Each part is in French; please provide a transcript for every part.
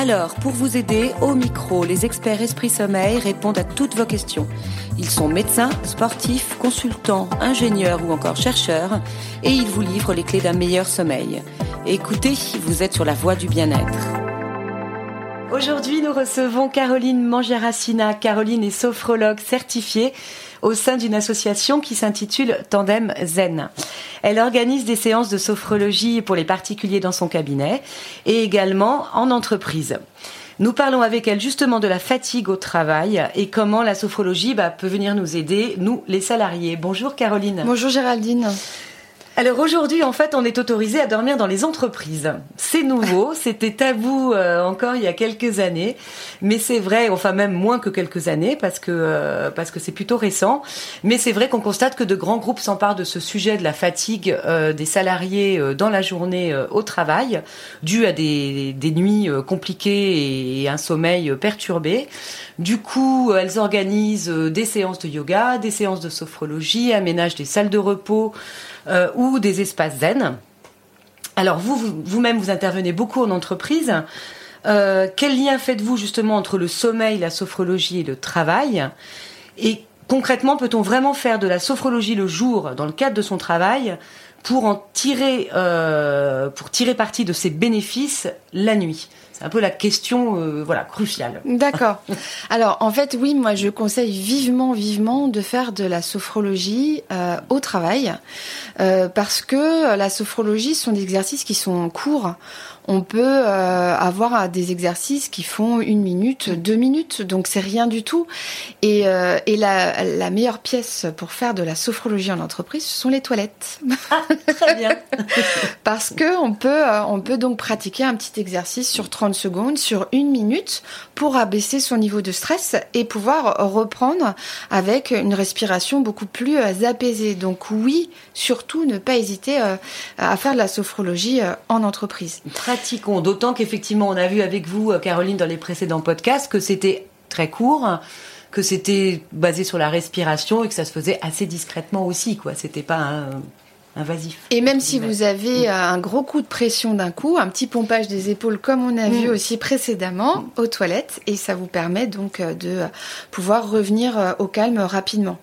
Alors, pour vous aider, au micro, les experts Esprit Sommeil répondent à toutes vos questions. Ils sont médecins, sportifs, consultants, ingénieurs ou encore chercheurs, et ils vous livrent les clés d'un meilleur sommeil. Écoutez, vous êtes sur la voie du bien-être. Aujourd'hui, nous recevons Caroline Mangiaracina. Caroline est sophrologue certifiée au sein d'une association qui s'intitule Tandem Zen. Elle organise des séances de sophrologie pour les particuliers dans son cabinet et également en entreprise. Nous parlons avec elle justement de la fatigue au travail et comment la sophrologie bah, peut venir nous aider, nous les salariés. Bonjour Caroline. Bonjour Géraldine. Alors aujourd'hui, en fait, on est autorisé à dormir dans les entreprises. C'est nouveau, c'était tabou euh, encore il y a quelques années, mais c'est vrai, enfin même moins que quelques années parce que euh, parce que c'est plutôt récent. Mais c'est vrai qu'on constate que de grands groupes s'emparent de ce sujet de la fatigue euh, des salariés dans la journée au travail, dû à des, des nuits compliquées et un sommeil perturbé. Du coup, elles organisent des séances de yoga, des séances de sophrologie, aménagent des salles de repos euh, ou des espaces zen. Alors vous, vous-même, vous, intervenez beaucoup en entreprise. Euh, quel lien faites-vous justement entre le sommeil, la sophrologie et le travail? Et concrètement, peut-on vraiment faire de la sophrologie le jour dans le cadre de son travail pour en euh, pour tirer parti de ses bénéfices la nuit? C'est un peu la question, euh, voilà, cruciale. D'accord. Alors, en fait, oui, moi, je conseille vivement, vivement de faire de la sophrologie euh, au travail, euh, parce que la sophrologie sont des exercices qui sont courts on peut euh, avoir des exercices qui font une minute, deux minutes, donc c'est rien du tout. Et, euh, la, meilleure pièce pour faire de la sophrologie en entreprise, ce sont les toilettes. Ah, très bien. Parce que on peut, euh, on peut donc pratiquer un petit exercice sur 30 secondes, sur une minute, pour abaisser son niveau de stress et pouvoir reprendre avec une respiration beaucoup plus apaisée. Donc oui, surtout ne pas hésiter à faire de la sophrologie en entreprise. D'autant qu'effectivement, on a vu avec vous, euh, Caroline, dans les précédents podcasts, que c'était très court, que c'était basé sur la respiration et que ça se faisait assez discrètement aussi, quoi. C'était pas invasif. Et même si vous avez mm. un gros coup de pression d'un coup, un petit pompage des épaules comme on a vu mm. aussi précédemment aux toilettes, et ça vous permet donc euh, de pouvoir revenir euh, au calme rapidement.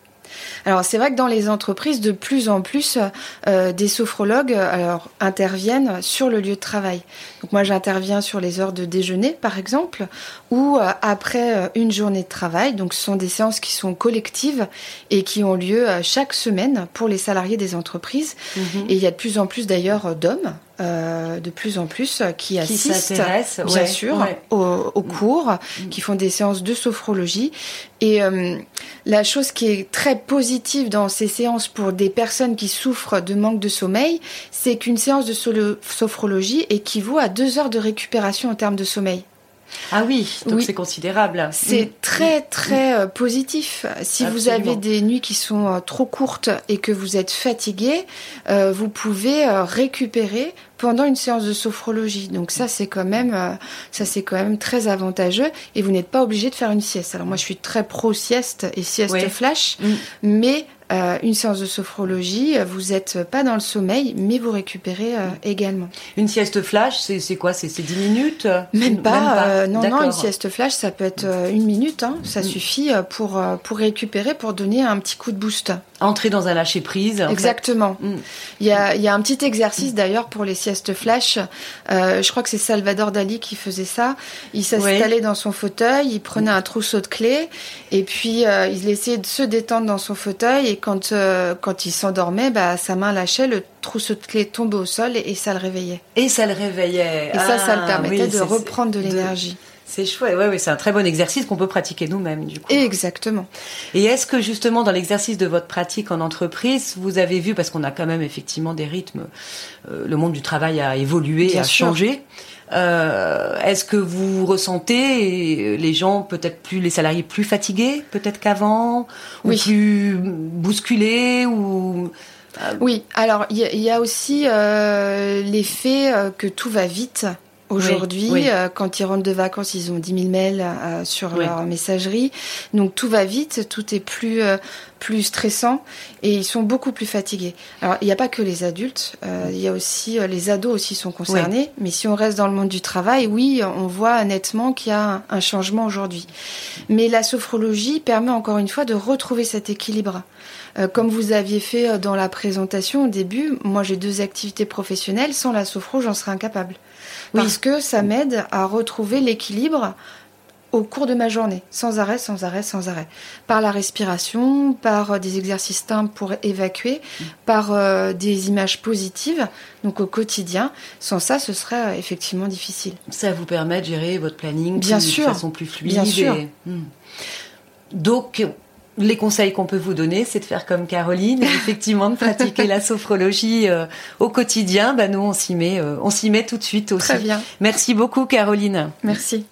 Alors c'est vrai que dans les entreprises, de plus en plus, euh, des sophrologues euh, alors, interviennent sur le lieu de travail. Donc moi j'interviens sur les heures de déjeuner par exemple, ou euh, après une journée de travail. Donc ce sont des séances qui sont collectives et qui ont lieu chaque semaine pour les salariés des entreprises. Mhm. Et il y a de plus en plus d'ailleurs d'hommes euh, de plus en plus euh, qui, assistent, bien sûr, Aux, cours, mm. qui font des séances de sophrologie. Et euh, la chose qui est très positive dans ces séances pour des personnes qui souffrent de manque de sommeil, c'est qu'une séance de sophrologie équivaut à deux heures de récupération en termes de sommeil. Ah oui, donc c'est considérable. C'est mm. très très positif. Si vous avez des nuits qui sont trop courtes et que vous êtes fatigué, vous pouvez récupérer pendant une séance de sophrologie. Donc ça c'est quand même euh, ça c'est quand même très avantageux et vous n'êtes pas obligé de faire une sieste. Alors moi je suis très pro sieste et sieste flash, mm. mais euh, une séance de sophrologie, vous n'êtes pas dans le sommeil, mais vous récupérez euh, également. Une sieste flash, c'est quoi? C'est 10 minutes? Même pas. non, non, une sieste flash, ça peut être une minute. Hein. ça mm. suffit pour, pour récupérer, pour donner un petit coup de boost. Entrer dans un lâcher prise. Exactement. Mm. Il y, a, y, a, un petit exercice d'ailleurs pour les siestes flash. Euh, je crois que c'est Salvador Dali qui faisait ça. Il s'installait dans son fauteuil, il prenait un trousseau de clés et puis euh, il essayait de se détendre dans son fauteuil et quand, euh, quand il s'endormait, bah, sa main lâchait, le trousseau de clés tombait au sol et, ça le réveillait. Et ça le réveillait. Et ça, ça le ah, permettait de reprendre de l'énergie. C'est chouette, ouais, ouais, c'est un très bon exercice qu'on peut pratiquer nous-mêmes, du coup. Exactement. Et est-ce que justement dans l'exercice de votre pratique en entreprise, vous avez vu, parce qu'on a quand même effectivement des rythmes, euh, le monde du travail a évolué, a changé. Euh, est-ce que vous ressentez les gens peut-être plus les salariés plus fatigués peut-être qu'avant ou plus bousculés ou euh, oui alors il y, a aussi l'effet que tout va vite Aujourd'hui, euh, quand ils rentrent de vacances, ils ont 10 000 mails euh, sur leur messagerie. Donc tout va vite, tout est plus, euh, plus stressant et ils sont beaucoup plus fatigués. Alors il n'y a pas que les adultes, il y a aussi les ados aussi sont concernés. Mais si on reste dans le monde du travail, oui, on voit nettement qu'il y a un changement aujourd'hui. Mais la sophrologie permet encore une fois de retrouver cet équilibre. Comme vous aviez fait dans la présentation au début, moi j'ai deux activités professionnelles. Sans la sophro, j'en serais incapable parce que ça m'aide à retrouver l'équilibre au cours de ma journée, sans arrêt, sans arrêt, sans arrêt. Par la respiration, par euh, des exercices simples pour évacuer, par euh, des images positives, donc au quotidien. Sans ça, ce serait euh, effectivement difficile. Ça vous permet de gérer votre planning Bien sûr. de façon plus fluide. Bien sûr. Hmm. Donc, les conseils qu'on peut vous donner, c'est de faire comme Caroline, effectivement de pratiquer la sophrologie euh, au quotidien. Bah nous, on s'y met, euh, on s'y met tout de suite aussi. Très bien. Merci beaucoup, Caroline. Merci.